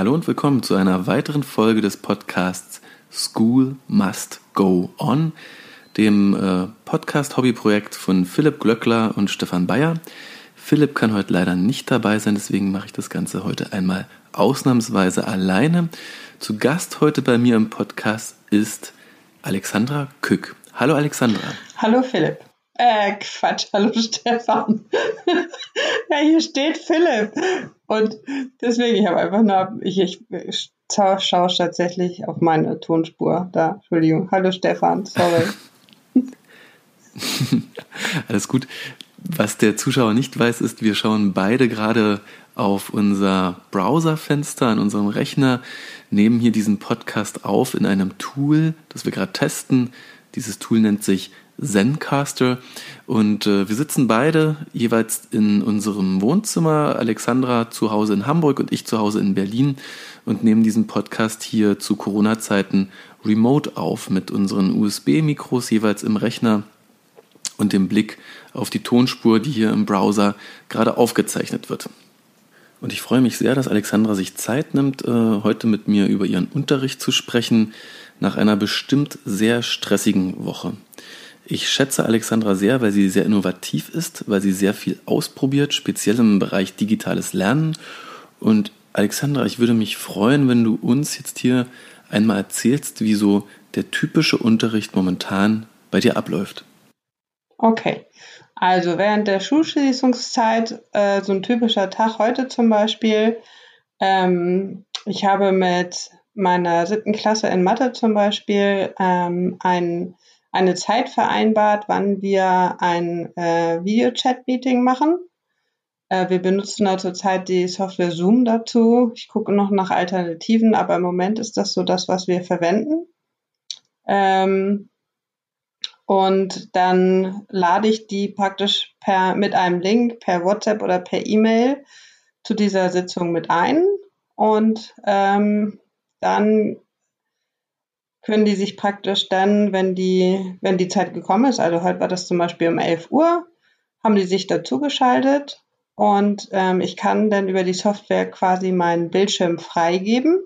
Hallo und willkommen zu einer weiteren Folge des Podcasts School Must Go On, dem äh, Podcast-Hobbyprojekt von Philipp Glöckler und Stefan Bayer. Philipp kann heute leider nicht dabei sein, deswegen mache ich das Ganze heute einmal ausnahmsweise alleine. Zu Gast heute bei mir im Podcast ist Alexandra Kück. Hallo Alexandra. Hallo Philipp. Äh, Quatsch, hallo Stefan. ja, hier steht Philipp. Und deswegen, ich habe einfach nur, ich, ich schaue tatsächlich auf meine Tonspur da. Entschuldigung. Hallo Stefan, sorry. Alles gut. Was der Zuschauer nicht weiß, ist, wir schauen beide gerade auf unser Browserfenster an unserem Rechner, nehmen hier diesen Podcast auf in einem Tool, das wir gerade testen. Dieses Tool nennt sich Zencaster. Und äh, wir sitzen beide jeweils in unserem Wohnzimmer, Alexandra zu Hause in Hamburg und ich zu Hause in Berlin und nehmen diesen Podcast hier zu Corona-Zeiten remote auf mit unseren USB-Mikros jeweils im Rechner und dem Blick auf die Tonspur, die hier im Browser gerade aufgezeichnet wird. Und ich freue mich sehr, dass Alexandra sich Zeit nimmt, äh, heute mit mir über ihren Unterricht zu sprechen, nach einer bestimmt sehr stressigen Woche. Ich schätze Alexandra sehr, weil sie sehr innovativ ist, weil sie sehr viel ausprobiert, speziell im Bereich digitales Lernen. Und Alexandra, ich würde mich freuen, wenn du uns jetzt hier einmal erzählst, wie so der typische Unterricht momentan bei dir abläuft. Okay, also während der Schulschließungszeit, äh, so ein typischer Tag heute zum Beispiel, ähm, ich habe mit meiner siebten Klasse in Mathe zum Beispiel ähm, ein eine Zeit vereinbart, wann wir ein äh, Video-Chat-Meeting machen. Äh, wir benutzen da zurzeit die Software Zoom dazu. Ich gucke noch nach Alternativen, aber im Moment ist das so das, was wir verwenden. Ähm, und dann lade ich die praktisch per, mit einem Link per WhatsApp oder per E-Mail zu dieser Sitzung mit ein. Und ähm, dann können die sich praktisch dann, wenn die, wenn die Zeit gekommen ist, also heute war das zum Beispiel um 11 Uhr, haben die sich dazu geschaltet und ähm, ich kann dann über die Software quasi meinen Bildschirm freigeben.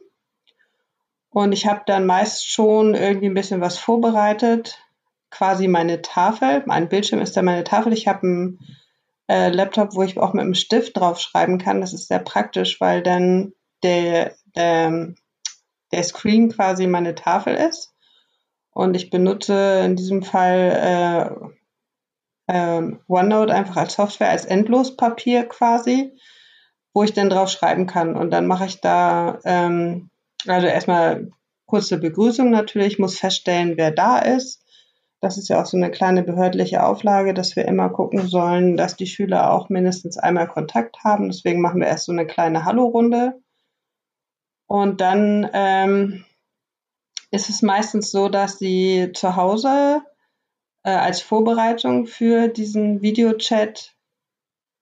Und ich habe dann meist schon irgendwie ein bisschen was vorbereitet, quasi meine Tafel. Mein Bildschirm ist dann meine Tafel. Ich habe einen äh, Laptop, wo ich auch mit einem Stift drauf schreiben kann. Das ist sehr praktisch, weil dann der, der der Screen quasi meine Tafel ist. Und ich benutze in diesem Fall äh, äh, OneNote einfach als Software, als Endlospapier quasi, wo ich dann drauf schreiben kann. Und dann mache ich da, ähm, also erstmal kurze Begrüßung natürlich, muss feststellen, wer da ist. Das ist ja auch so eine kleine behördliche Auflage, dass wir immer gucken sollen, dass die Schüler auch mindestens einmal Kontakt haben. Deswegen machen wir erst so eine kleine Hallo-Runde. Und dann ähm, ist es meistens so, dass sie zu Hause äh, als Vorbereitung für diesen Videochat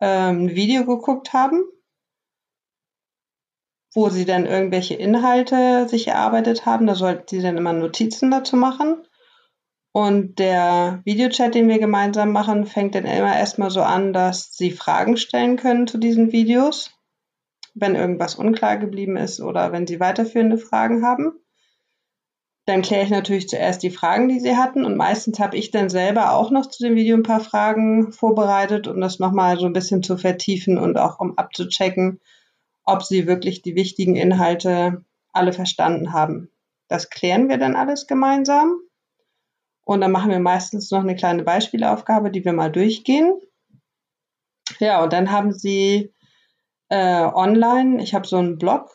ähm, ein Video geguckt haben, wo sie dann irgendwelche Inhalte sich erarbeitet haben. Da sollten sie dann immer Notizen dazu machen. Und der Videochat, den wir gemeinsam machen, fängt dann immer erstmal so an, dass sie Fragen stellen können zu diesen Videos wenn irgendwas unklar geblieben ist oder wenn Sie weiterführende Fragen haben. Dann kläre ich natürlich zuerst die Fragen, die Sie hatten und meistens habe ich dann selber auch noch zu dem Video ein paar Fragen vorbereitet, um das nochmal so ein bisschen zu vertiefen und auch um abzuchecken, ob Sie wirklich die wichtigen Inhalte alle verstanden haben. Das klären wir dann alles gemeinsam. Und dann machen wir meistens noch eine kleine Beispielaufgabe, die wir mal durchgehen. Ja, und dann haben Sie äh, online. Ich habe so einen Blog,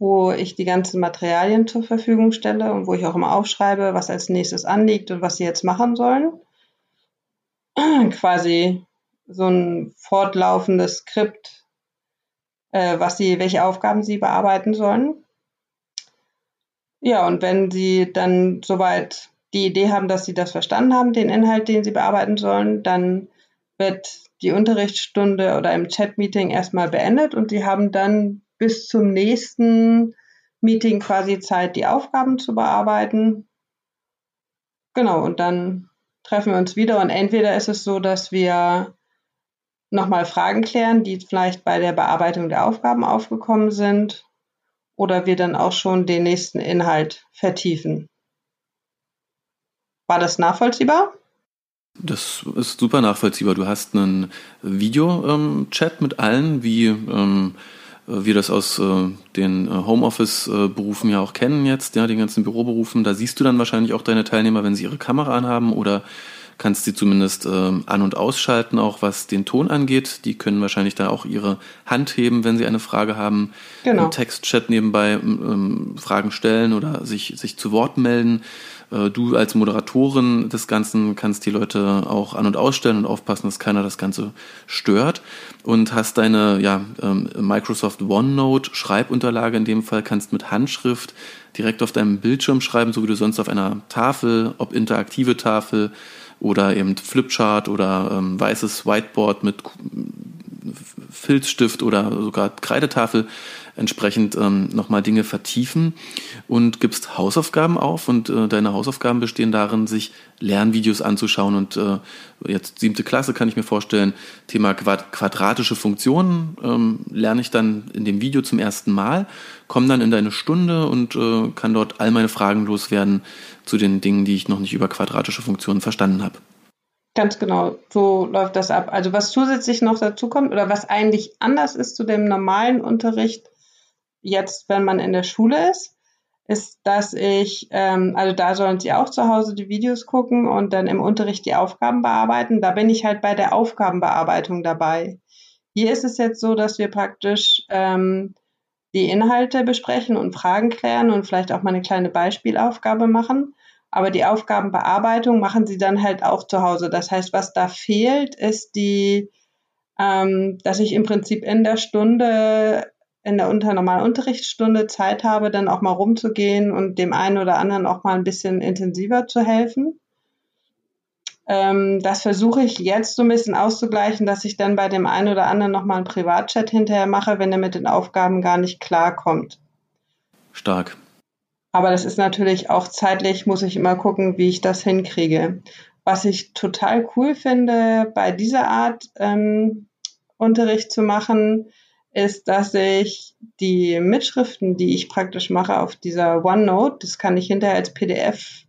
wo ich die ganzen Materialien zur Verfügung stelle und wo ich auch immer aufschreibe, was als nächstes anliegt und was sie jetzt machen sollen. Quasi so ein fortlaufendes Skript, äh, was sie, welche Aufgaben sie bearbeiten sollen. Ja, und wenn sie dann soweit die Idee haben, dass sie das verstanden haben, den Inhalt, den sie bearbeiten sollen, dann wird die Unterrichtsstunde oder im Chat-Meeting erstmal beendet und sie haben dann bis zum nächsten Meeting quasi Zeit, die Aufgaben zu bearbeiten. Genau, und dann treffen wir uns wieder und entweder ist es so, dass wir nochmal Fragen klären, die vielleicht bei der Bearbeitung der Aufgaben aufgekommen sind. oder wir dann auch schon den nächsten Inhalt vertiefen. War das nachvollziehbar? Das ist super nachvollziehbar. Du hast einen Video-Chat ähm, mit allen, wie ähm, wir das aus äh, den äh, Homeoffice-Berufen ja auch kennen jetzt, ja, den ganzen Büroberufen. Da siehst du dann wahrscheinlich auch deine Teilnehmer, wenn sie ihre Kamera anhaben oder kannst sie zumindest ähm, an- und ausschalten, auch was den Ton angeht. Die können wahrscheinlich da auch ihre Hand heben, wenn sie eine Frage haben. Genau. Im Textchat nebenbei Fragen stellen oder sich, sich zu Wort melden. Äh, du als Moderatorin des Ganzen kannst die Leute auch an- und ausstellen und aufpassen, dass keiner das Ganze stört. Und hast deine ja, ähm, Microsoft OneNote Schreibunterlage in dem Fall, kannst mit Handschrift direkt auf deinem Bildschirm schreiben, so wie du sonst auf einer Tafel, ob interaktive Tafel oder eben Flipchart oder ähm, weißes Whiteboard mit Filzstift oder sogar Kreidetafel entsprechend ähm, nochmal Dinge vertiefen und gibst Hausaufgaben auf und äh, deine Hausaufgaben bestehen darin, sich Lernvideos anzuschauen und äh, jetzt siebte Klasse kann ich mir vorstellen, Thema Quad quadratische Funktionen ähm, lerne ich dann in dem Video zum ersten Mal, komme dann in deine Stunde und äh, kann dort all meine Fragen loswerden zu den Dingen, die ich noch nicht über quadratische Funktionen verstanden habe. Ganz genau, so läuft das ab. Also was zusätzlich noch dazu kommt oder was eigentlich anders ist zu dem normalen Unterricht, jetzt, wenn man in der Schule ist, ist, dass ich, ähm, also da sollen sie auch zu Hause die Videos gucken und dann im Unterricht die Aufgaben bearbeiten. Da bin ich halt bei der Aufgabenbearbeitung dabei. Hier ist es jetzt so, dass wir praktisch ähm, die Inhalte besprechen und Fragen klären und vielleicht auch mal eine kleine Beispielaufgabe machen. Aber die Aufgabenbearbeitung machen sie dann halt auch zu Hause. Das heißt, was da fehlt, ist die, ähm, dass ich im Prinzip in der Stunde in der unter normalen Unterrichtsstunde Zeit habe, dann auch mal rumzugehen und dem einen oder anderen auch mal ein bisschen intensiver zu helfen. Ähm, das versuche ich jetzt so ein bisschen auszugleichen, dass ich dann bei dem einen oder anderen nochmal einen Privatchat hinterher mache, wenn er mit den Aufgaben gar nicht klarkommt. Stark. Aber das ist natürlich auch zeitlich, muss ich immer gucken, wie ich das hinkriege. Was ich total cool finde, bei dieser Art ähm, Unterricht zu machen, ist, dass ich die Mitschriften, die ich praktisch mache auf dieser OneNote, das kann ich hinterher als PDF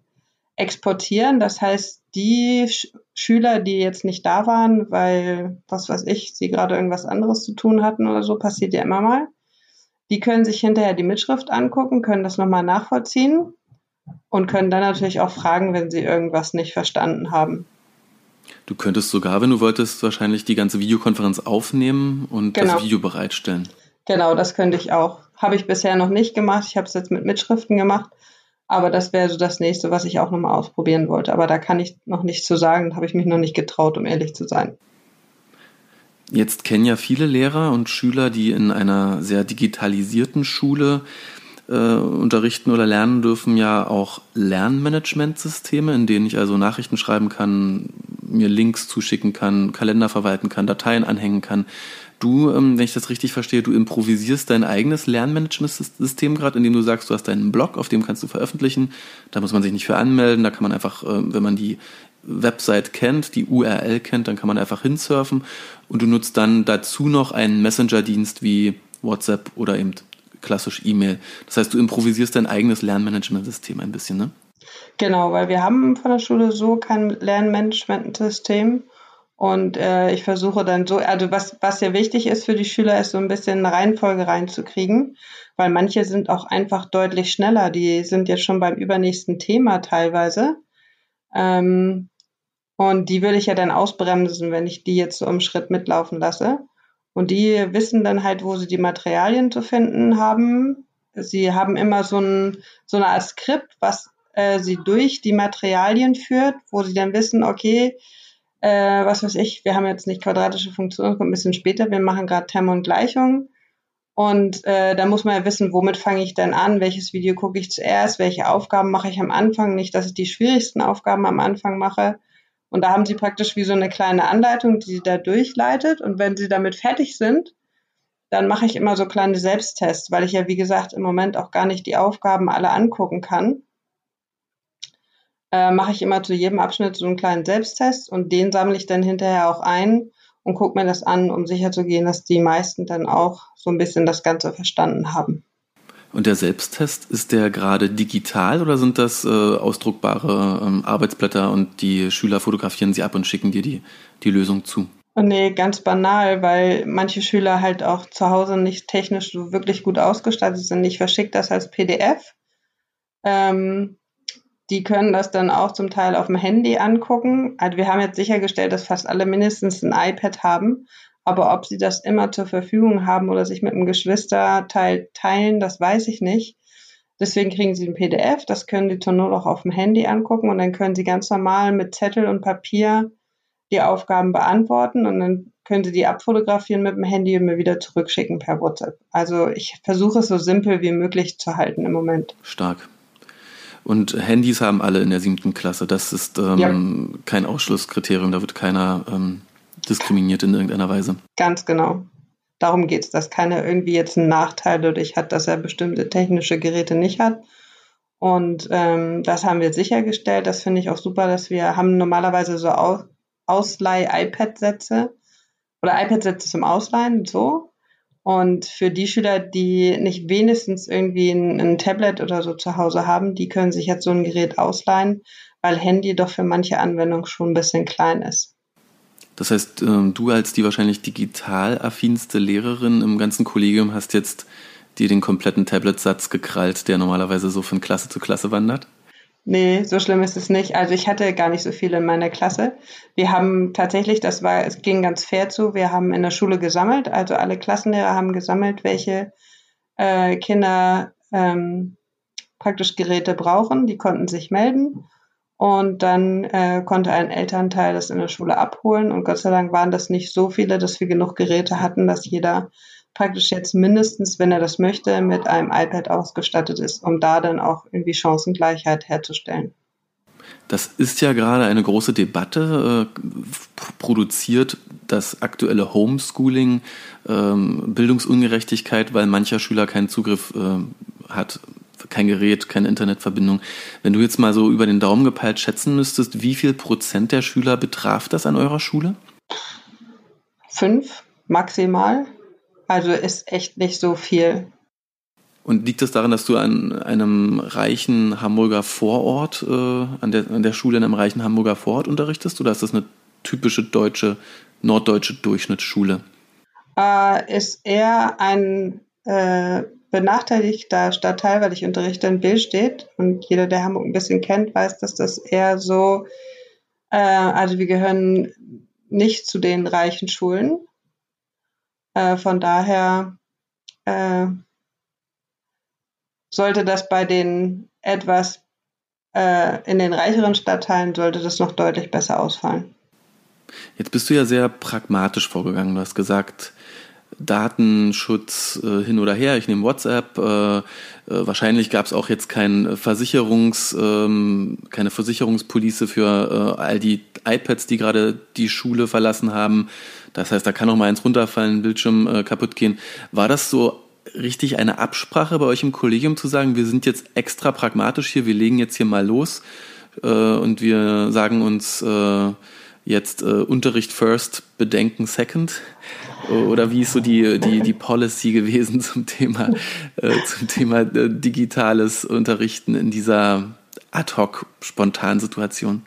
exportieren. Das heißt, die Sch Schüler, die jetzt nicht da waren, weil, was weiß ich, sie gerade irgendwas anderes zu tun hatten oder so, passiert ja immer mal, die können sich hinterher die Mitschrift angucken, können das nochmal nachvollziehen und können dann natürlich auch fragen, wenn sie irgendwas nicht verstanden haben. Du könntest sogar, wenn du wolltest, wahrscheinlich die ganze Videokonferenz aufnehmen und genau. das Video bereitstellen. Genau, das könnte ich auch. Habe ich bisher noch nicht gemacht. Ich habe es jetzt mit Mitschriften gemacht. Aber das wäre so das nächste, was ich auch nochmal ausprobieren wollte. Aber da kann ich noch nichts zu sagen, habe ich mich noch nicht getraut, um ehrlich zu sein. Jetzt kennen ja viele Lehrer und Schüler, die in einer sehr digitalisierten Schule äh, unterrichten oder lernen dürfen, ja auch Lernmanagementsysteme, in denen ich also Nachrichten schreiben kann, mir Links zuschicken kann, Kalender verwalten kann, Dateien anhängen kann. Du, ähm, wenn ich das richtig verstehe, du improvisierst dein eigenes Lernmanagementsystem gerade, indem du sagst, du hast deinen Blog, auf dem kannst du veröffentlichen. Da muss man sich nicht für anmelden. Da kann man einfach, äh, wenn man die Website kennt, die URL kennt, dann kann man einfach hinsurfen und du nutzt dann dazu noch einen Messenger-Dienst wie WhatsApp oder eben klassisch E-Mail. Das heißt, du improvisierst dein eigenes Lernmanagementsystem ein bisschen, ne? Genau, weil wir haben von der Schule so kein Lernmanagementsystem. Und äh, ich versuche dann so, also was, was ja wichtig ist für die Schüler, ist so ein bisschen eine Reihenfolge reinzukriegen, weil manche sind auch einfach deutlich schneller. Die sind jetzt schon beim übernächsten Thema teilweise. Ähm, und die würde ich ja dann ausbremsen, wenn ich die jetzt so im Schritt mitlaufen lasse. Und die wissen dann halt, wo sie die Materialien zu finden haben. Sie haben immer so, ein, so eine Art Skript, was äh, sie durch die Materialien führt, wo sie dann wissen, okay, äh, was weiß ich, wir haben jetzt nicht quadratische Funktionen, kommt ein bisschen später, wir machen gerade Terme und Gleichungen. Und äh, da muss man ja wissen, womit fange ich denn an, welches Video gucke ich zuerst, welche Aufgaben mache ich am Anfang, nicht, dass ich die schwierigsten Aufgaben am Anfang mache. Und da haben sie praktisch wie so eine kleine Anleitung, die sie da durchleitet. Und wenn sie damit fertig sind, dann mache ich immer so kleine Selbsttests, weil ich ja, wie gesagt, im Moment auch gar nicht die Aufgaben alle angucken kann. Äh, mache ich immer zu jedem Abschnitt so einen kleinen Selbsttest und den sammle ich dann hinterher auch ein und gucke mir das an, um sicherzugehen, dass die meisten dann auch so ein bisschen das Ganze verstanden haben. Und der Selbsttest, ist der gerade digital oder sind das äh, ausdruckbare ähm, Arbeitsblätter und die Schüler fotografieren sie ab und schicken dir die, die Lösung zu? Nee, ganz banal, weil manche Schüler halt auch zu Hause nicht technisch so wirklich gut ausgestattet sind. Ich verschicke das als PDF. Ähm, die können das dann auch zum Teil auf dem Handy angucken. Also wir haben jetzt sichergestellt, dass fast alle mindestens ein iPad haben. Aber ob sie das immer zur Verfügung haben oder sich mit einem Geschwisterteil teilen, das weiß ich nicht. Deswegen kriegen sie ein PDF, das können sie zur Not auch auf dem Handy angucken und dann können sie ganz normal mit Zettel und Papier die Aufgaben beantworten und dann können Sie die abfotografieren mit dem Handy und mir wieder zurückschicken per WhatsApp. Also ich versuche es so simpel wie möglich zu halten im Moment. Stark. Und Handys haben alle in der siebten Klasse. Das ist ähm, ja. kein Ausschlusskriterium. Da wird keiner ähm, diskriminiert in irgendeiner Weise. Ganz genau. Darum geht es, dass keiner irgendwie jetzt einen Nachteil dadurch hat, dass er bestimmte technische Geräte nicht hat. Und ähm, das haben wir sichergestellt. Das finde ich auch super, dass wir haben normalerweise so Ausleih-iPad-Sätze oder iPad-Sätze zum Ausleihen, so. Und für die Schüler, die nicht wenigstens irgendwie ein, ein, Tablet oder so zu Hause haben, die können sich jetzt so ein Gerät ausleihen, weil Handy doch für manche Anwendungen schon ein bisschen klein ist. Das heißt, ähm, du als die wahrscheinlich digital affinste Lehrerin im ganzen Kollegium hast jetzt dir den kompletten Tablet-Satz gekrallt, der normalerweise so von Klasse zu Klasse wandert? Nee, so schlimm ist es nicht. Also ich hatte gar nicht so viele in meiner Klasse. Wir haben tatsächlich, das war, es ging ganz fair zu, wir haben in der Schule gesammelt, also alle Klassenlehrer haben gesammelt, welche äh, Kinder ähm, praktisch Geräte brauchen. Die konnten sich melden und dann äh, konnte ein Elternteil das in der Schule abholen und Gott sei Dank waren das nicht so viele, dass wir genug Geräte hatten, dass jeder praktisch jetzt mindestens, wenn er das möchte, mit einem iPad ausgestattet ist, um da dann auch irgendwie Chancengleichheit herzustellen. Das ist ja gerade eine große Debatte. Äh, produziert das aktuelle Homeschooling ähm, Bildungsungerechtigkeit, weil mancher Schüler keinen Zugriff äh, hat, kein Gerät, keine Internetverbindung. Wenn du jetzt mal so über den Daumen gepeilt schätzen müsstest, wie viel Prozent der Schüler betraf das an eurer Schule? Fünf maximal. Also ist echt nicht so viel. Und liegt das daran, dass du an einem reichen Hamburger Vorort, äh, an, der, an der Schule in einem reichen Hamburger Vorort unterrichtest? Oder ist das eine typische deutsche, norddeutsche Durchschnittsschule? Äh, ist eher ein äh, benachteiligter Stadtteil, weil ich unterrichte in Billstedt. Und jeder, der Hamburg ein bisschen kennt, weiß, dass das eher so, äh, also wir gehören nicht zu den reichen Schulen. Äh, von daher äh, sollte das bei den etwas äh, in den reicheren Stadtteilen sollte das noch deutlich besser ausfallen. Jetzt bist du ja sehr pragmatisch vorgegangen. Du hast gesagt, Datenschutz äh, hin oder her. Ich nehme WhatsApp. Äh, äh, wahrscheinlich gab es auch jetzt kein Versicherungs, ähm, keine Versicherungspolice für äh, all die iPads, die gerade die Schule verlassen haben. Das heißt, da kann auch mal eins runterfallen, Bildschirm äh, kaputt gehen. War das so richtig eine Absprache bei euch im Kollegium zu sagen, wir sind jetzt extra pragmatisch hier, wir legen jetzt hier mal los äh, und wir sagen uns äh, jetzt äh, Unterricht first, Bedenken second? Oder wie ist so die, die, die Policy gewesen zum Thema, äh, zum Thema äh, digitales Unterrichten in dieser ad-hoc spontanen Situation?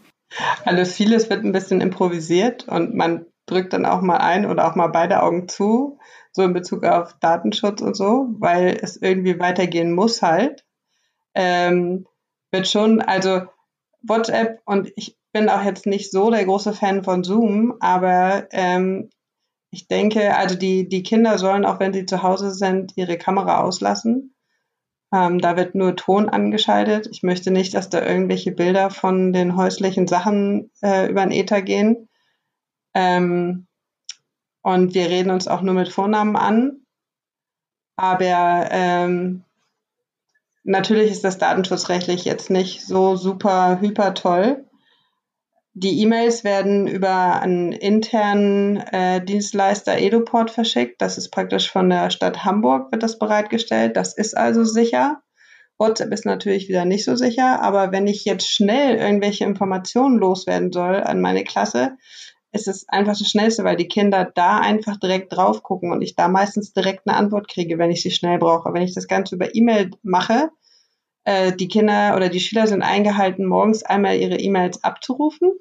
Also vieles wird ein bisschen improvisiert und man drückt dann auch mal ein oder auch mal beide Augen zu, so in Bezug auf Datenschutz und so, weil es irgendwie weitergehen muss halt. Ähm, wird schon, also WhatsApp und ich bin auch jetzt nicht so der große Fan von Zoom, aber ähm, ich denke, also die, die Kinder sollen, auch wenn sie zu Hause sind, ihre Kamera auslassen. Ähm, da wird nur Ton angeschaltet. Ich möchte nicht, dass da irgendwelche Bilder von den häuslichen Sachen äh, über den Ether gehen. Ähm, und wir reden uns auch nur mit Vornamen an. Aber ähm, natürlich ist das datenschutzrechtlich jetzt nicht so super hyper toll. Die E-Mails werden über einen internen äh, Dienstleister Eduport verschickt. Das ist praktisch von der Stadt Hamburg wird das bereitgestellt. Das ist also sicher. WhatsApp ist natürlich wieder nicht so sicher, aber wenn ich jetzt schnell irgendwelche Informationen loswerden soll an meine Klasse, ist es einfach das Schnellste, weil die Kinder da einfach direkt drauf gucken und ich da meistens direkt eine Antwort kriege, wenn ich sie schnell brauche. Wenn ich das Ganze über E-Mail mache, äh, die Kinder oder die Schüler sind eingehalten, morgens einmal ihre E-Mails abzurufen.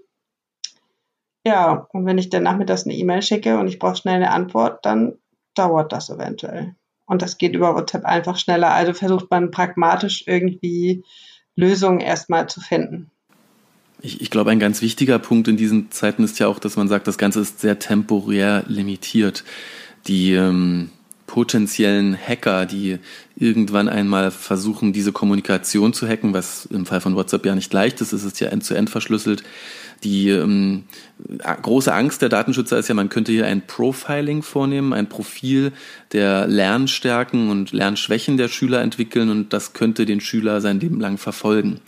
Ja, und wenn ich dann nachmittags eine E-Mail schicke und ich brauche schnell eine Antwort, dann dauert das eventuell. Und das geht über WhatsApp einfach schneller. Also versucht man pragmatisch irgendwie Lösungen erstmal zu finden. Ich, ich glaube, ein ganz wichtiger Punkt in diesen Zeiten ist ja auch, dass man sagt, das Ganze ist sehr temporär limitiert. Die ähm, potenziellen Hacker, die irgendwann einmal versuchen, diese Kommunikation zu hacken, was im Fall von WhatsApp ja nicht leicht ist, es ist ja end-zu-end -end verschlüsselt. Die ähm, große Angst der Datenschützer ist ja, man könnte hier ein Profiling vornehmen, ein Profil der Lernstärken und Lernschwächen der Schüler entwickeln und das könnte den Schüler sein Leben lang verfolgen.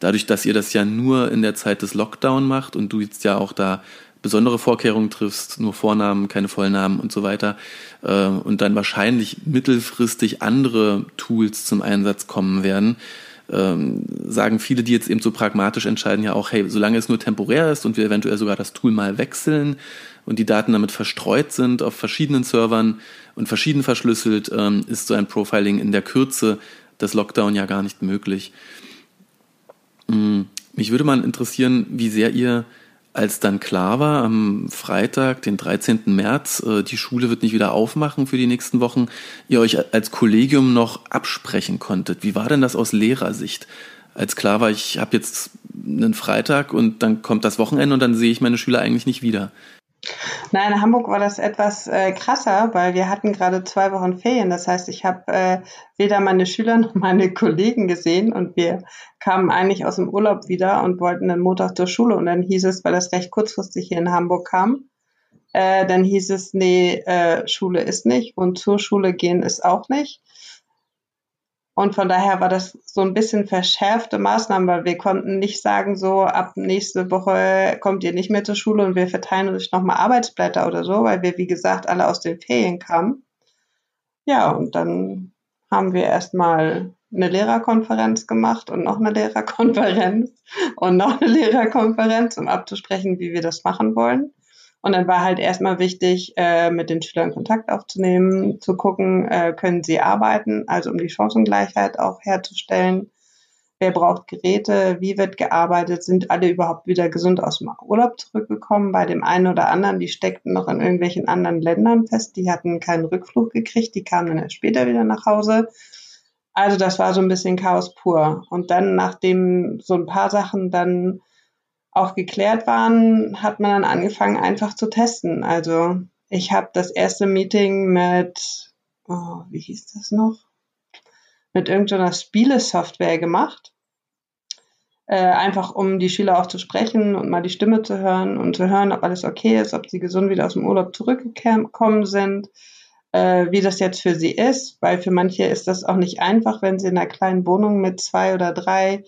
Dadurch, dass ihr das ja nur in der Zeit des Lockdown macht und du jetzt ja auch da besondere Vorkehrungen triffst, nur Vornamen, keine Vollnamen und so weiter, äh, und dann wahrscheinlich mittelfristig andere Tools zum Einsatz kommen werden, ähm, sagen viele, die jetzt eben so pragmatisch entscheiden, ja auch, hey, solange es nur temporär ist und wir eventuell sogar das Tool mal wechseln und die Daten damit verstreut sind auf verschiedenen Servern und verschieden verschlüsselt, ähm, ist so ein Profiling in der Kürze des Lockdown ja gar nicht möglich. Mm, mich würde mal interessieren, wie sehr ihr als dann klar war, am Freitag, den 13. März, äh, die Schule wird nicht wieder aufmachen für die nächsten Wochen, ihr euch als Kollegium noch absprechen konntet. Wie war denn das aus Lehrersicht? Als klar war, ich habe jetzt einen Freitag und dann kommt das Wochenende und dann sehe ich meine Schüler eigentlich nicht wieder. Nein, in Hamburg war das etwas äh, krasser, weil wir hatten gerade zwei Wochen Ferien. Das heißt, ich habe äh, weder meine Schüler noch meine Kollegen gesehen und wir kamen eigentlich aus dem Urlaub wieder und wollten dann Montag zur Schule und dann hieß es, weil das recht kurzfristig hier in Hamburg kam, äh, dann hieß es, nee, äh, Schule ist nicht und zur Schule gehen ist auch nicht. Und von daher war das so ein bisschen verschärfte Maßnahmen, weil wir konnten nicht sagen, so ab nächste Woche kommt ihr nicht mehr zur Schule und wir verteilen euch nochmal Arbeitsblätter oder so, weil wir, wie gesagt, alle aus den Ferien kamen. Ja, und dann haben wir erstmal eine Lehrerkonferenz gemacht und noch eine Lehrerkonferenz und noch eine Lehrerkonferenz, um abzusprechen, wie wir das machen wollen. Und dann war halt erstmal wichtig, äh, mit den Schülern Kontakt aufzunehmen, zu gucken, äh, können sie arbeiten, also um die Chancengleichheit auch herzustellen. Wer braucht Geräte? Wie wird gearbeitet? Sind alle überhaupt wieder gesund aus dem Urlaub zurückgekommen? Bei dem einen oder anderen, die steckten noch in irgendwelchen anderen Ländern fest, die hatten keinen Rückflug gekriegt, die kamen dann erst später wieder nach Hause. Also das war so ein bisschen Chaos pur. Und dann, nachdem so ein paar Sachen dann auch geklärt waren, hat man dann angefangen, einfach zu testen. Also ich habe das erste Meeting mit, oh, wie hieß das noch? Mit irgendeiner Spielesoftware gemacht. Äh, einfach um die Schüler auch zu sprechen und mal die Stimme zu hören und zu hören, ob alles okay ist, ob sie gesund wieder aus dem Urlaub zurückgekommen sind, äh, wie das jetzt für sie ist, weil für manche ist das auch nicht einfach, wenn sie in einer kleinen Wohnung mit zwei oder drei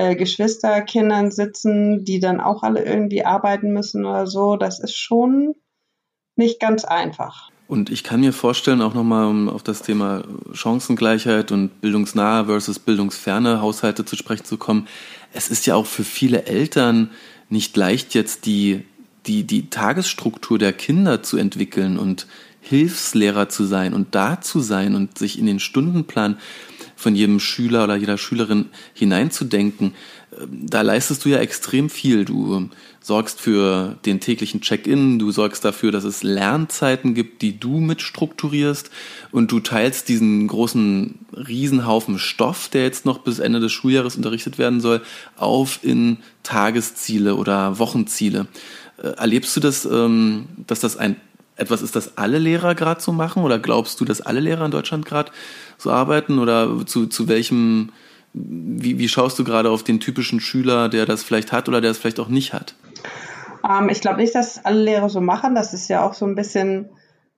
äh, Geschwisterkindern sitzen, die dann auch alle irgendwie arbeiten müssen oder so. Das ist schon nicht ganz einfach. Und ich kann mir vorstellen, auch nochmal um auf das Thema Chancengleichheit und bildungsnahe versus bildungsferne Haushalte zu sprechen zu kommen. Es ist ja auch für viele Eltern nicht leicht, jetzt die, die, die Tagesstruktur der Kinder zu entwickeln und Hilfslehrer zu sein und da zu sein und sich in den Stundenplan von jedem Schüler oder jeder Schülerin hineinzudenken, ähm, da leistest du ja extrem viel. Du sorgst für den täglichen Check-in, du sorgst dafür, dass es Lernzeiten gibt, die du mitstrukturierst und du teilst diesen großen Riesenhaufen Stoff, der jetzt noch bis Ende des Schuljahres unterrichtet werden soll, auf in Tagesziele oder Wochenziele. Äh, erlebst du das, ähm, dass das ein etwas ist, das alle Lehrer gerade so machen? Oder glaubst du, dass alle Lehrer in Deutschland gerade so arbeiten? Oder zu, zu welchem, wie, wie schaust du gerade auf den typischen Schüler, der das vielleicht hat oder der es vielleicht auch nicht hat? Ähm, ich glaube nicht, dass alle Lehrer so machen. Das ist ja auch so ein bisschen,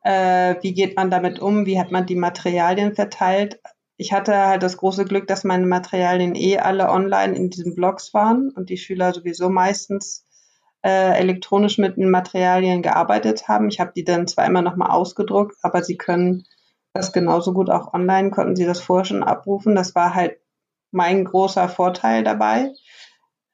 äh, wie geht man damit um? Wie hat man die Materialien verteilt? Ich hatte halt das große Glück, dass meine Materialien eh alle online in diesen Blogs waren und die Schüler sowieso meistens äh, elektronisch mit den Materialien gearbeitet haben. Ich habe die dann zwar immer noch mal ausgedruckt, aber sie können das genauso gut auch online, konnten sie das vorher schon abrufen. Das war halt mein großer Vorteil dabei.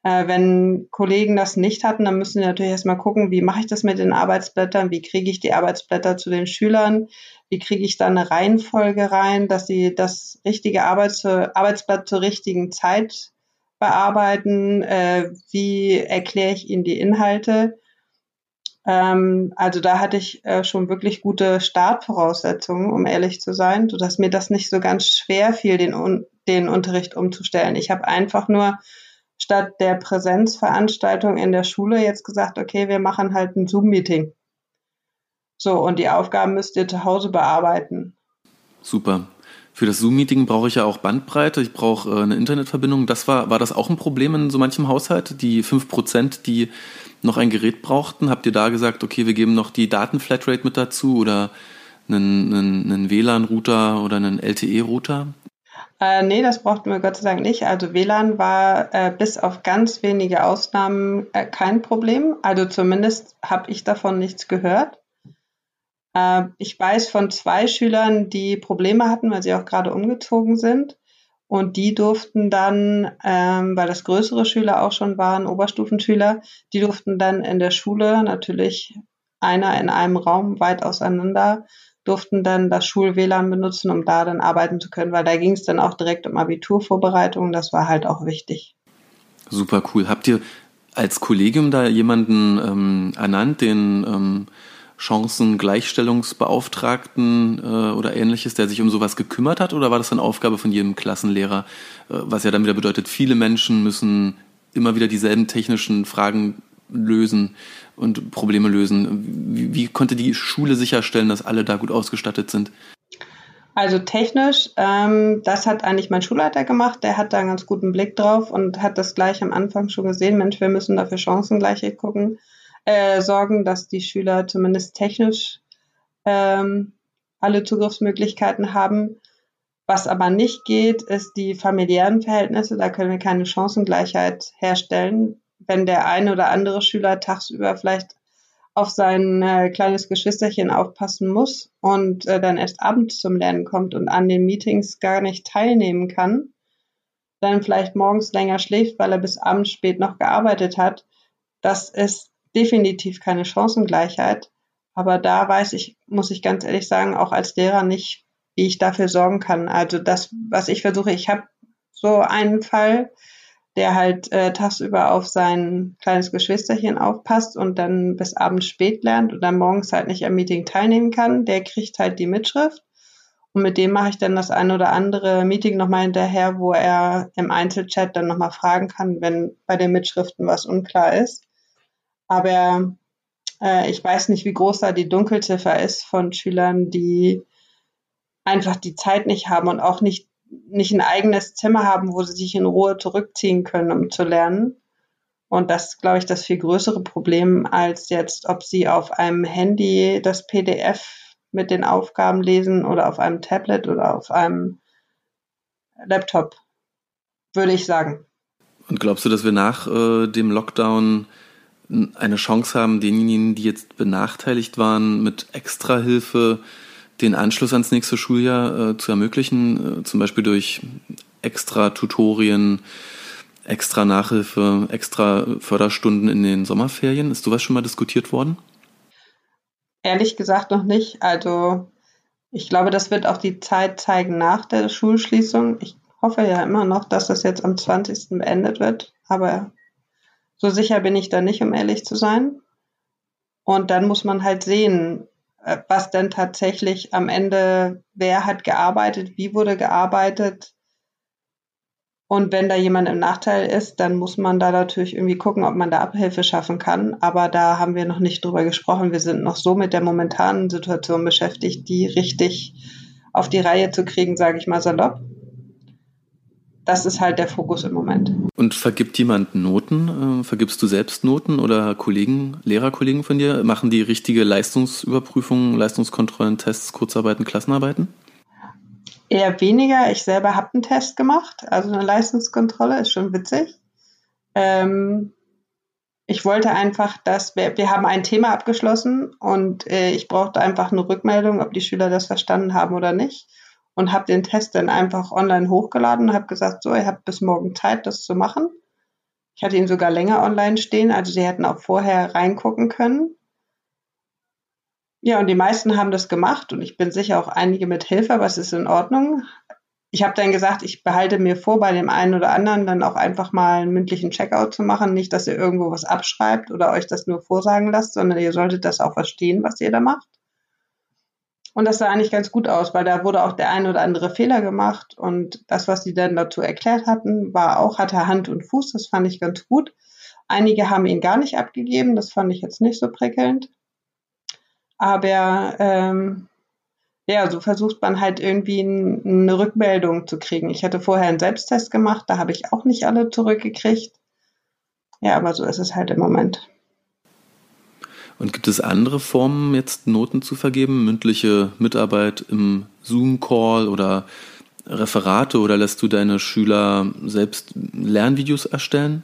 Äh, wenn Kollegen das nicht hatten, dann müssen sie natürlich erstmal gucken, wie mache ich das mit den Arbeitsblättern, wie kriege ich die Arbeitsblätter zu den Schülern, wie kriege ich da eine Reihenfolge rein, dass sie das richtige Arbeits Arbeitsblatt zur richtigen Zeit bearbeiten, äh, wie erkläre ich ihnen die Inhalte. Ähm, also da hatte ich äh, schon wirklich gute Startvoraussetzungen, um ehrlich zu sein, sodass mir das nicht so ganz schwer fiel, den, den Unterricht umzustellen. Ich habe einfach nur statt der Präsenzveranstaltung in der Schule jetzt gesagt, okay, wir machen halt ein Zoom-Meeting. So, und die Aufgaben müsst ihr zu Hause bearbeiten. Super. Für das Zoom-Meeting brauche ich ja auch Bandbreite, ich brauche äh, eine Internetverbindung. Das war, war das auch ein Problem in so manchem Haushalt? Die 5%, die noch ein Gerät brauchten, habt ihr da gesagt, okay, wir geben noch die Datenflatrate mit dazu oder einen, einen, einen WLAN-Router oder einen LTE-Router? Äh, nee, das brauchten wir Gott sei Dank nicht. Also WLAN war äh, bis auf ganz wenige Ausnahmen äh, kein Problem. Also zumindest habe ich davon nichts gehört. Äh, ich weiß von zwei Schülern, die Probleme hatten, weil sie auch gerade umgezogen sind. Und die durften dann, ähm, weil das größere Schüler auch schon waren, Oberstufenschüler, die durften dann in der Schule natürlich einer in einem Raum weit auseinander durften dann das Schul-WLAN benutzen, um da dann arbeiten zu können, weil da ging es dann auch direkt um Abiturvorbereitungen. Das war halt auch wichtig. Super cool. Habt ihr als Kollegium da jemanden ähm, ernannt, den ähm, Chancengleichstellungsbeauftragten äh, oder ähnliches, der sich um sowas gekümmert hat? Oder war das dann Aufgabe von jedem Klassenlehrer? Äh, was ja dann wieder bedeutet, viele Menschen müssen immer wieder dieselben technischen Fragen lösen und Probleme lösen. Wie, wie konnte die Schule sicherstellen, dass alle da gut ausgestattet sind? Also technisch, ähm, das hat eigentlich mein Schulleiter gemacht. Der hat da einen ganz guten Blick drauf und hat das gleich am Anfang schon gesehen. Mensch, wir müssen dafür Chancengleichheit gucken, äh, sorgen, dass die Schüler zumindest technisch ähm, alle Zugriffsmöglichkeiten haben. Was aber nicht geht, ist die familiären Verhältnisse. Da können wir keine Chancengleichheit herstellen wenn der eine oder andere Schüler tagsüber vielleicht auf sein äh, kleines Geschwisterchen aufpassen muss und äh, dann erst abends zum Lernen kommt und an den Meetings gar nicht teilnehmen kann, dann vielleicht morgens länger schläft, weil er bis abends spät noch gearbeitet hat. Das ist definitiv keine Chancengleichheit. Aber da weiß ich, muss ich ganz ehrlich sagen, auch als Lehrer nicht, wie ich dafür sorgen kann. Also das, was ich versuche, ich habe so einen Fall, der halt äh, tagsüber auf sein kleines Geschwisterchen aufpasst und dann bis abends spät lernt und dann morgens halt nicht am Meeting teilnehmen kann, der kriegt halt die Mitschrift. Und mit dem mache ich dann das ein oder andere Meeting nochmal hinterher, wo er im Einzelchat dann nochmal fragen kann, wenn bei den Mitschriften was unklar ist. Aber äh, ich weiß nicht, wie groß da die Dunkelziffer ist von Schülern, die einfach die Zeit nicht haben und auch nicht nicht ein eigenes Zimmer haben, wo sie sich in Ruhe zurückziehen können, um zu lernen. Und das ist, glaube ich, das viel größere Problem, als jetzt, ob sie auf einem Handy das PDF mit den Aufgaben lesen oder auf einem Tablet oder auf einem Laptop, würde ich sagen. Und glaubst du, dass wir nach äh, dem Lockdown eine Chance haben, denjenigen, die jetzt benachteiligt waren, mit Extrahilfe den Anschluss ans nächste Schuljahr äh, zu ermöglichen, äh, zum Beispiel durch extra Tutorien, extra Nachhilfe, extra Förderstunden in den Sommerferien. Ist sowas schon mal diskutiert worden? Ehrlich gesagt noch nicht. Also ich glaube, das wird auch die Zeit zeigen nach der Schulschließung. Ich hoffe ja immer noch, dass das jetzt am 20. beendet wird, aber so sicher bin ich da nicht, um ehrlich zu sein. Und dann muss man halt sehen, äh, was denn tatsächlich am Ende, wer hat gearbeitet, wie wurde gearbeitet. Und wenn da jemand im Nachteil ist, dann muss man da natürlich irgendwie gucken, ob man da Abhilfe schaffen kann. Aber da haben wir noch nicht drüber gesprochen. Wir sind noch so mit der momentanen Situation beschäftigt, die richtig auf die Reihe zu kriegen, sage ich mal salopp das ist halt der Fokus im Moment. Und vergibt jemand Noten? Äh, vergibst du selbst Noten oder Kollegen, Lehrerkollegen von dir? Machen die richtige Leistungsüberprüfungen, Leistungskontrollen, Tests, Kurzarbeiten, Klassenarbeiten? Eher weniger. Ich selber habe einen Test gemacht, also eine Leistungskontrolle, ist schon witzig. Ähm, ich wollte einfach, dass wir, wir haben ein Thema abgeschlossen und äh, ich brauchte einfach eine Rückmeldung, ob die Schüler das verstanden haben oder nicht und habe den Test dann einfach online hochgeladen und habe gesagt, so, ihr habt bis morgen Zeit, das zu machen. Ich hatte ihn sogar länger online stehen, also sie hätten auch vorher reingucken können. Ja, und die meisten haben das gemacht und ich bin sicher auch einige mit Hilfe, es ist in Ordnung. Ich habe dann gesagt, ich behalte mir vor, bei dem einen oder anderen dann auch einfach mal einen mündlichen Checkout zu machen. Nicht, dass ihr irgendwo was abschreibt oder euch das nur vorsagen lasst, sondern ihr solltet das auch verstehen, was ihr da macht. Und das sah eigentlich ganz gut aus, weil da wurde auch der ein oder andere Fehler gemacht und das, was sie dann dazu erklärt hatten, war auch, hatte Hand und Fuß, das fand ich ganz gut. Einige haben ihn gar nicht abgegeben, das fand ich jetzt nicht so prickelnd. Aber ähm, ja, so versucht man halt irgendwie eine Rückmeldung zu kriegen. Ich hatte vorher einen Selbsttest gemacht, da habe ich auch nicht alle zurückgekriegt. Ja, aber so ist es halt im Moment. Und gibt es andere Formen, jetzt Noten zu vergeben? Mündliche Mitarbeit im Zoom-Call oder Referate oder lässt du deine Schüler selbst Lernvideos erstellen?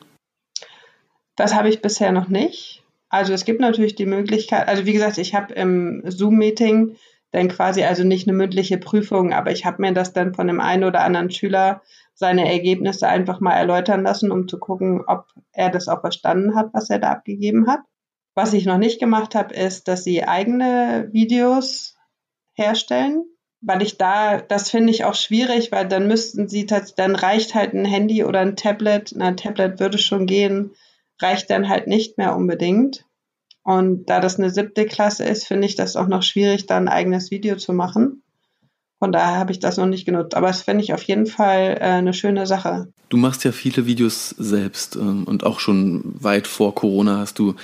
Das habe ich bisher noch nicht. Also es gibt natürlich die Möglichkeit, also wie gesagt, ich habe im Zoom-Meeting dann quasi also nicht eine mündliche Prüfung, aber ich habe mir das dann von dem einen oder anderen Schüler seine Ergebnisse einfach mal erläutern lassen, um zu gucken, ob er das auch verstanden hat, was er da abgegeben hat. Was ich noch nicht gemacht habe, ist, dass sie eigene Videos herstellen, weil ich da, das finde ich auch schwierig, weil dann müssten sie, dann reicht halt ein Handy oder ein Tablet, ein Tablet würde schon gehen, reicht dann halt nicht mehr unbedingt. Und da das eine siebte Klasse ist, finde ich das auch noch schwierig, da ein eigenes Video zu machen. Von daher habe ich das noch nicht genutzt. Aber es finde ich auf jeden Fall äh, eine schöne Sache. Du machst ja viele Videos selbst ähm, und auch schon weit vor Corona hast du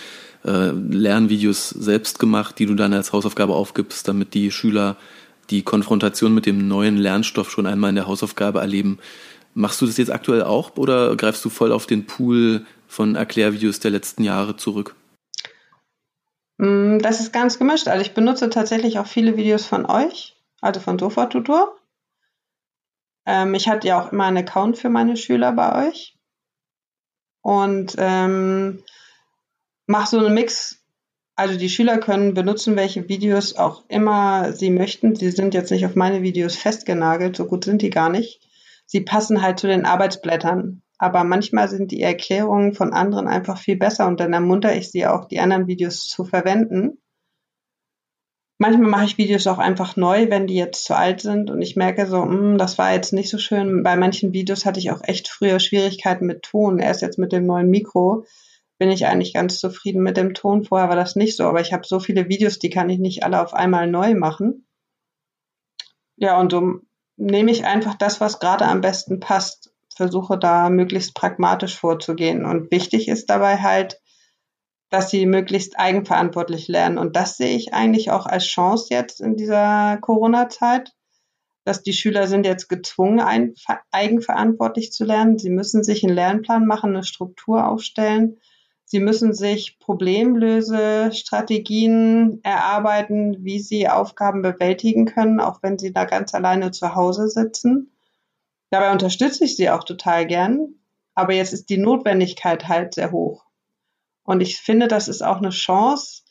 äh, Lernvideos selbst gemacht, die du dann als Hausaufgabe aufgibst, damit die Schüler die Konfrontation mit dem neuen Lernstoff schon einmal in der Hausaufgabe erleben. Machst du das jetzt aktuell auch oder greifst du voll auf den Pool von Erklärvideos der letzten Jahre zurück? Mm, das ist ganz gemischt. Also ich benutze tatsächlich auch viele Videos von euch, also von Sofa Tutor. Ähm, ich hatte ja auch immer einen Account für meine Schüler bei euch. Und ähm, mache so einen Mix. Also die Schüler können benutzen, welche Videos auch immer sie möchten. Sie sind jetzt nicht auf meine Videos festgenagelt, so gut sind die gar nicht. Sie passen halt zu den Arbeitsblättern. Aber manchmal sind die Erklärungen von anderen einfach viel besser und dann ermuntere ich sie auch, die anderen Videos zu verwenden. Manchmal mache ich Videos auch einfach neu, wenn die jetzt zu alt sind und ich merke so, mh, hm, das war jetzt nicht so schön. Bei manchen Videos hatte ich auch echt früher Schwierigkeiten mit Ton. Erst jetzt mit dem neuen Mikro bin ich eigentlich ganz zufrieden mit dem Ton. Vorher war das nicht so, aber ich habe so viele Videos, die kann ich nicht alle auf einmal neu machen. Ja, und so nehme ich einfach das, was gerade am besten passt, versuche da möglichst pragmatisch vorzugehen. Und wichtig ist dabei halt, dass sie möglichst eigenverantwortlich lernen. Und das sehe ich eigentlich auch als Chance jetzt in dieser Corona-Zeit, dass die Schüler sind jetzt gezwungen, eigenverantwortlich zu lernen. Sie müssen sich einen Lernplan machen, eine Struktur aufstellen Sie müssen sich Problemlösestrategien erarbeiten, wie sie Aufgaben bewältigen können, auch wenn sie da ganz alleine zu Hause sitzen. Dabei unterstütze ich sie auch total gern, aber jetzt ist die Notwendigkeit halt sehr hoch. Und ich finde, das ist auch eine Chance,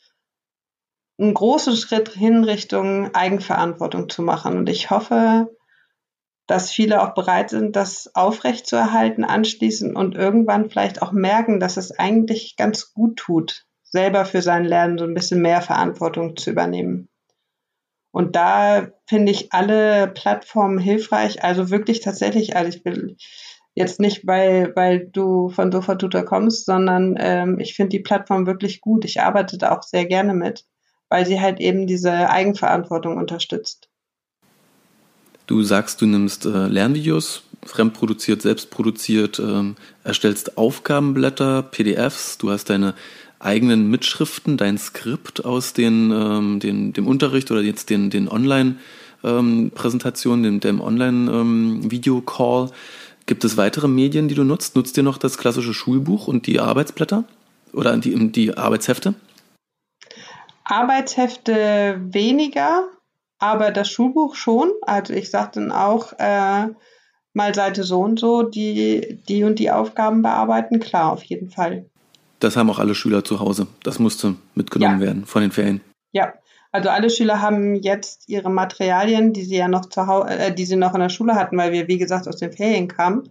einen großen Schritt hin Richtung Eigenverantwortung zu machen. Und ich hoffe, dass viele auch bereit sind, das aufrechtzuerhalten anschließend und irgendwann vielleicht auch merken, dass es eigentlich ganz gut tut, selber für sein Lernen so ein bisschen mehr Verantwortung zu übernehmen. Und da finde ich alle Plattformen hilfreich, also wirklich tatsächlich, also ich will jetzt nicht, weil, weil du von Sofatutor kommst, sondern ähm, ich finde die Plattform wirklich gut. Ich arbeite da auch sehr gerne mit, weil sie halt eben diese Eigenverantwortung unterstützt. Du sagst, du nimmst äh, Lernvideos, fremdproduziert, selbstproduziert, ähm, erstellst Aufgabenblätter, PDFs, du hast deine eigenen Mitschriften, dein Skript aus den, ähm, den, dem Unterricht oder jetzt den, den Online-Präsentationen, ähm, dem, dem Online-Video-Call. Ähm, Gibt es weitere Medien, die du nutzt? Nutzt ihr noch das klassische Schulbuch und die Arbeitsblätter oder die, die Arbeitshefte? Arbeitshefte weniger, aber das Schulbuch schon. Also ich sage dann auch äh, mal Seite so und so, die, die und die Aufgaben bearbeiten. Klar, auf jeden Fall. Das haben auch alle Schüler zu Hause. Das musste mitgenommen ja. werden von den Ferien. Ja, also alle Schüler haben jetzt ihre Materialien, die sie ja noch zu Hause, äh, die sie noch in der Schule hatten, weil wir wie gesagt aus den Ferien kamen.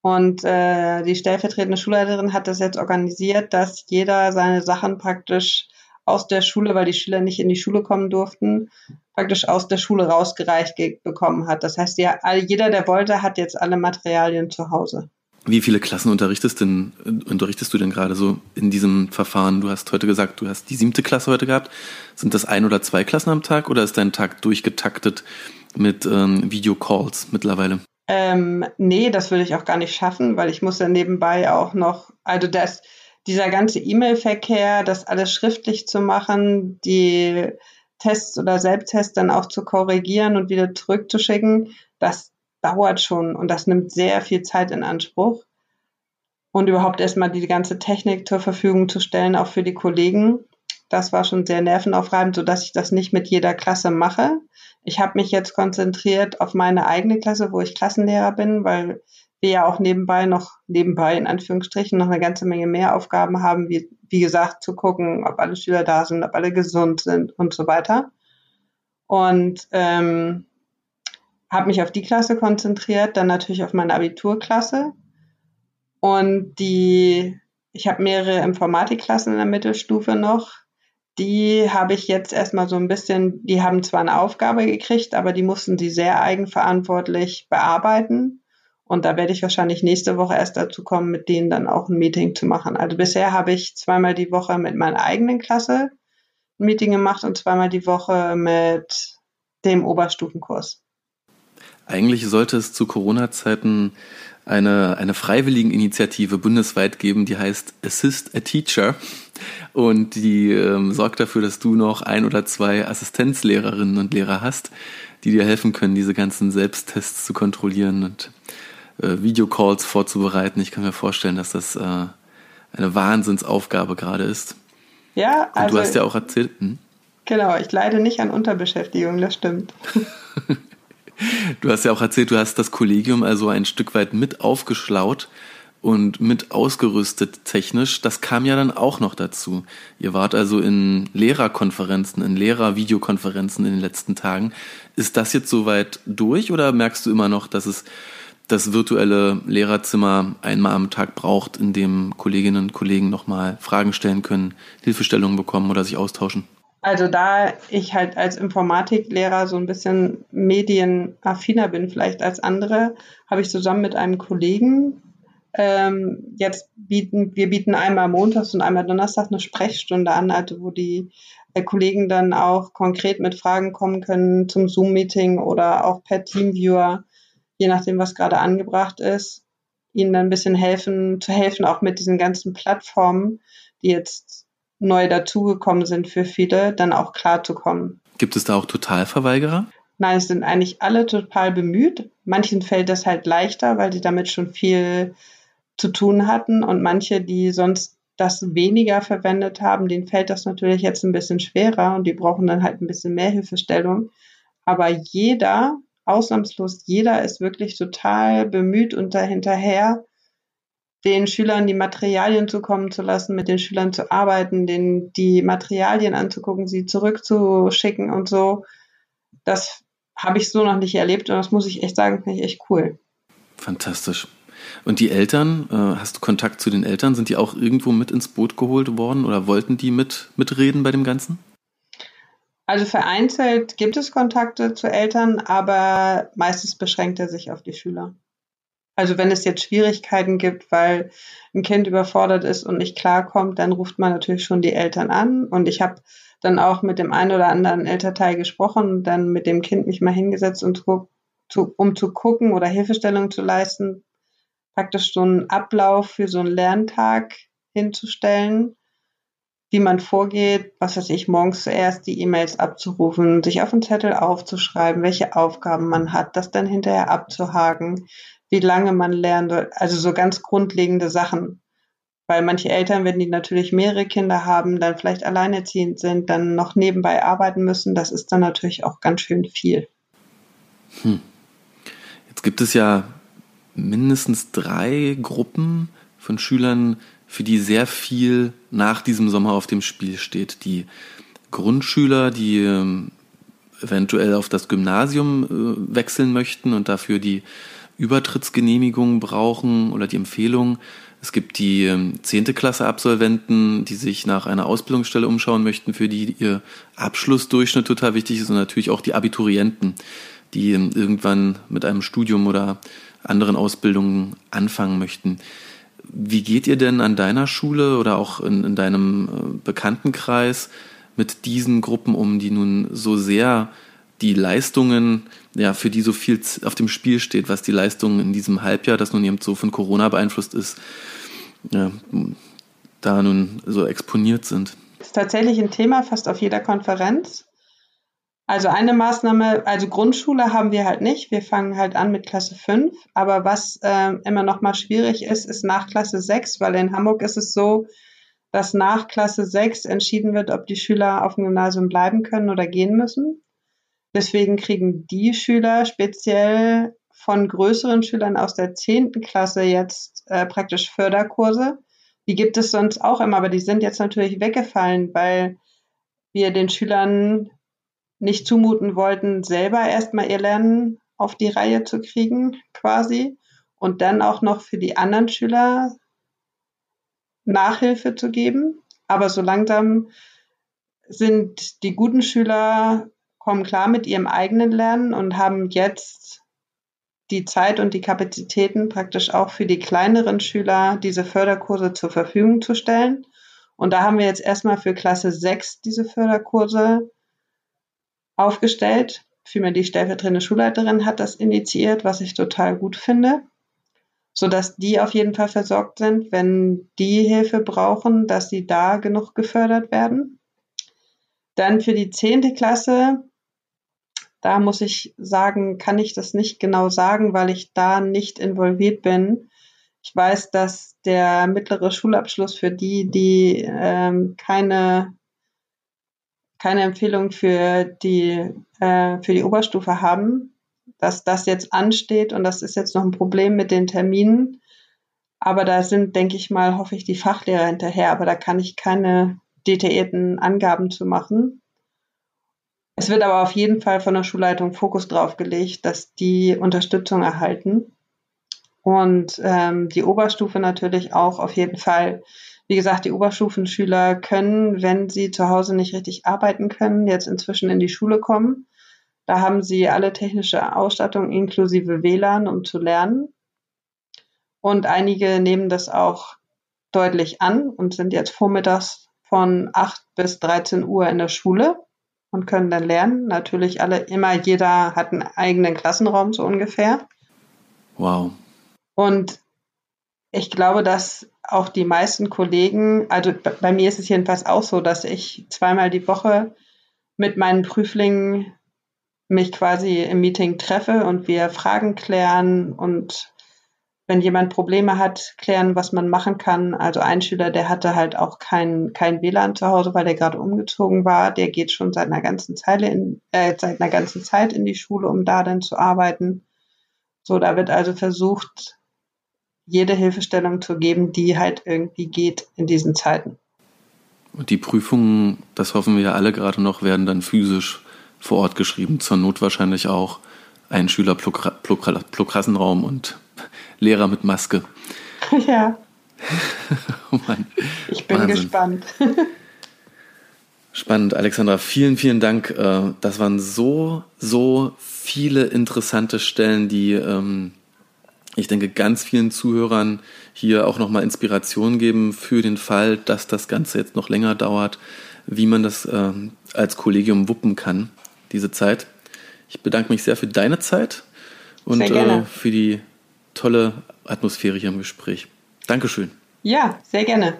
Und äh, die stellvertretende Schulleiterin hat das jetzt organisiert, dass jeder seine Sachen praktisch aus der Schule, weil die Schüler nicht in die Schule kommen durften, praktisch aus der Schule rausgereicht bekommen hat. Das heißt, ja, jeder, der wollte, hat jetzt alle Materialien zu Hause. Wie viele Klassen unterrichtest, denn, unterrichtest du denn gerade so in diesem Verfahren? Du hast heute gesagt, du hast die siebte Klasse heute gehabt. Sind das ein oder zwei Klassen am Tag oder ist dein Tag durchgetaktet mit ähm, Videocalls mittlerweile? Ähm, nee, das würde ich auch gar nicht schaffen, weil ich muss ja nebenbei auch noch, also das, dieser ganze E-Mail-Verkehr, das alles schriftlich zu machen, die Tests oder Selbsttests dann auch zu korrigieren und wieder zurückzuschicken, das dauert schon und das nimmt sehr viel Zeit in Anspruch. Und überhaupt erstmal die ganze Technik zur Verfügung zu stellen, auch für die Kollegen. Das war schon sehr nervenaufreibend, sodass ich das nicht mit jeder Klasse mache. Ich habe mich jetzt konzentriert auf meine eigene Klasse, wo ich Klassenlehrer bin, weil wir ja auch nebenbei noch, nebenbei in Anführungsstrichen, noch eine ganze Menge mehr Aufgaben haben, wie, wie gesagt, zu gucken, ob alle Schüler da sind, ob alle gesund sind und so weiter. Und ähm, habe mich auf die Klasse konzentriert, dann natürlich auf meine Abiturklasse. Und die, ich habe mehrere Informatikklassen in der Mittelstufe noch. Die habe ich jetzt erstmal so ein bisschen, die haben zwar eine Aufgabe gekriegt, aber die mussten sie sehr eigenverantwortlich bearbeiten. Und da werde ich wahrscheinlich nächste Woche erst dazu kommen, mit denen dann auch ein Meeting zu machen. Also bisher habe ich zweimal die Woche mit meiner eigenen Klasse ein Meeting gemacht und zweimal die Woche mit dem Oberstufenkurs. Eigentlich sollte es zu Corona-Zeiten eine, eine freiwilligen Initiative bundesweit geben, die heißt Assist a Teacher. Und die ähm, sorgt dafür, dass du noch ein oder zwei Assistenzlehrerinnen und Lehrer hast, die dir helfen können, diese ganzen Selbsttests zu kontrollieren und äh, Videocalls vorzubereiten. Ich kann mir vorstellen, dass das äh, eine Wahnsinnsaufgabe gerade ist. Ja, also. Und du hast ja auch erzählt. Hm? Genau, ich leide nicht an Unterbeschäftigung, das stimmt. du hast ja auch erzählt, du hast das Kollegium also ein Stück weit mit aufgeschlaut und mit ausgerüstet technisch. Das kam ja dann auch noch dazu. Ihr wart also in Lehrerkonferenzen, in Lehrervideokonferenzen in den letzten Tagen. Ist das jetzt soweit durch oder merkst du immer noch, dass es das virtuelle Lehrerzimmer einmal am Tag braucht, in dem Kolleginnen und Kollegen nochmal Fragen stellen können, Hilfestellungen bekommen oder sich austauschen? Also da ich halt als Informatiklehrer so ein bisschen medienaffiner bin vielleicht als andere, habe ich zusammen mit einem Kollegen ähm, jetzt bieten, wir bieten einmal montags und einmal Donnerstag eine Sprechstunde an, also wo die äh, Kollegen dann auch konkret mit Fragen kommen können zum Zoom-Meeting oder auch per Teamviewer je nachdem, was gerade angebracht ist, ihnen dann ein bisschen helfen, zu helfen, auch mit diesen ganzen Plattformen, die jetzt neu dazugekommen sind für viele, dann auch klarzukommen. Gibt es da auch Totalverweigerer? Nein, es sind eigentlich alle total bemüht. Manchen fällt das halt leichter, weil sie damit schon viel zu tun hatten und manche, die sonst das weniger verwendet haben, denen fällt das natürlich jetzt ein bisschen schwerer und die brauchen dann halt ein bisschen mehr Hilfestellung. Aber jeder ausnahmslos jeder ist wirklich total bemüht und dahinterher, den Schülern die Materialien zukommen zu lassen, mit den Schülern zu arbeiten, den die Materialien anzugucken, sie zurückzuschicken und so. Das habe ich so noch nicht erlebt und das muss ich echt sagen, finde ich echt cool. Fantastisch. Und die Eltern, äh, hast du Kontakt zu den Eltern? Sind die auch irgendwo mit ins Boot geholt worden oder wollten die mit mitreden bei dem Ganzen? Also vereinzelt gibt es Kontakte zu Eltern, aber meistens beschränkt er sich auf die Schüler. Also wenn es jetzt Schwierigkeiten gibt, weil ein Kind überfordert ist und nicht klarkommt, dann ruft man natürlich schon die Eltern an. Und ich habe dann auch mit dem einen oder anderen Elternteil gesprochen dann mit dem Kind mich mal hingesetzt, und zu, um zu gucken oder Hilfestellung zu leisten, praktisch so einen Ablauf für so einen Lerntag hinzustellen wie man vorgeht, was weiß ich, morgens zuerst die E-Mails abzurufen, sich auf einen Zettel aufzuschreiben, welche Aufgaben man hat, das dann hinterher abzuhaken, wie lange man lernen soll, also so ganz grundlegende Sachen. Weil manche Eltern, wenn die natürlich mehrere Kinder haben, dann vielleicht alleinerziehend sind, dann noch nebenbei arbeiten müssen, das ist dann natürlich auch ganz schön viel. Hm. Jetzt gibt es ja mindestens drei Gruppen von Schülern, für die sehr viel nach diesem Sommer auf dem Spiel steht. Die Grundschüler, die ähm, eventuell auf das Gymnasium äh, wechseln möchten und dafür die Übertrittsgenehmigung brauchen oder die Empfehlung. Es gibt die ähm, zehnte Klasse Absolventen, die sich nach einer Ausbildungsstelle umschauen möchten, für die ihr Abschlussdurchschnitt total wichtig ist und natürlich auch die Abiturienten, die ähm, irgendwann mit einem Studium oder anderen Ausbildungen anfangen möchten. Wie geht ihr denn an deiner Schule oder auch in, in deinem äh, Bekanntenkreis mit diesen Gruppen um, die nun so sehr die Leistungen, ja, für die so viel auf dem Spiel steht, was die Leistungen in diesem Halbjahr, das nun eben so von Corona beeinflusst ist, ja, da nun so exponiert sind. Das ist tatsächlich ein Thema fast auf jeder Konferenz. Also eine Maßnahme, also Grundschule haben wir halt nicht. Wir fangen halt an mit Klasse 5. Aber was äh, immer noch mal schwierig ist, ist nach Klasse 6, weil in Hamburg ist es so, dass nach Klasse 6 entschieden wird, ob die Schüler auf dem Gymnasium bleiben können oder gehen müssen. Deswegen kriegen die Schüler speziell von größeren Schülern aus der zehnten Klasse jetzt äh, praktisch Förderkurse. Die gibt es sonst auch immer, aber die sind jetzt natürlich weggefallen, weil wir den Schülern nicht zumuten wollten, selber erstmal ihr Lernen auf die Reihe zu kriegen, quasi, und dann auch noch für die anderen Schüler Nachhilfe zu geben. Aber so langsam sind die guten Schüler kommen klar mit ihrem eigenen Lernen und haben jetzt die Zeit und die Kapazitäten praktisch auch für die kleineren Schüler diese Förderkurse zur Verfügung zu stellen. Und da haben wir jetzt erstmal für Klasse 6 diese Förderkurse aufgestellt. Vielmehr die stellvertretende Schulleiterin hat das initiiert, was ich total gut finde, sodass die auf jeden Fall versorgt sind, wenn die Hilfe brauchen, dass sie da genug gefördert werden. Dann für die zehnte Klasse da muss ich sagen, kann ich das nicht genau sagen, weil ich da nicht involviert bin. Ich weiß, dass der mittlere Schulabschluss für die, die ähm, keine, keine Empfehlung für die, äh, für die Oberstufe haben, dass das jetzt ansteht und das ist jetzt noch ein Problem mit den Terminen. Aber da sind, denke ich mal, hoffe ich, die Fachlehrer hinterher. Aber da kann ich keine detaillierten Angaben zu machen. Es wird aber auf jeden Fall von der Schulleitung Fokus drauf gelegt, dass die Unterstützung erhalten. Und ähm, die Oberstufe natürlich auch auf jeden Fall. Wie gesagt, die Oberstufenschüler können, wenn sie zu Hause nicht richtig arbeiten können, jetzt inzwischen in die Schule kommen. Da haben sie alle technische Ausstattung inklusive WLAN, um zu lernen. Und einige nehmen das auch deutlich an und sind jetzt vormittags von 8 bis 13 Uhr in der Schule und können dann lernen. Natürlich alle immer, jeder hat einen eigenen Klassenraum so ungefähr. Wow. Und ich glaube, dass auch die meisten Kollegen, also bei mir ist es jedenfalls auch so, dass ich zweimal die Woche mit meinen Prüflingen mich quasi im Meeting treffe und wir Fragen klären und wenn jemand Probleme hat, klären, was man machen kann. Also ein Schüler, der hatte halt auch kein, kein WLAN zu Hause, weil der gerade umgezogen war. Der geht schon seit einer ganzen Zeit in, äh, seit einer ganzen Zeit in die Schule, um da dann zu arbeiten. So, da wird also versucht, jede Hilfestellung zu geben, die halt irgendwie geht in diesen Zeiten. Und die Prüfungen, das hoffen wir ja alle gerade noch, werden dann physisch vor Ort geschrieben. Zur Not wahrscheinlich auch ein Schüler pro, pro, pro Klassenraum und Lehrer mit Maske. Ja. oh Mann. Ich bin Wahnsinn. gespannt. Spannend, Alexandra. Vielen, vielen Dank. Äh, das waren so, so viele interessante Stellen, die ähm, ich denke, ganz vielen Zuhörern hier auch nochmal Inspiration geben für den Fall, dass das Ganze jetzt noch länger dauert, wie man das ähm, als Kollegium wuppen kann, diese Zeit. Ich bedanke mich sehr für deine Zeit und äh, für die tolle Atmosphäre hier im Gespräch. Dankeschön. Ja, sehr gerne.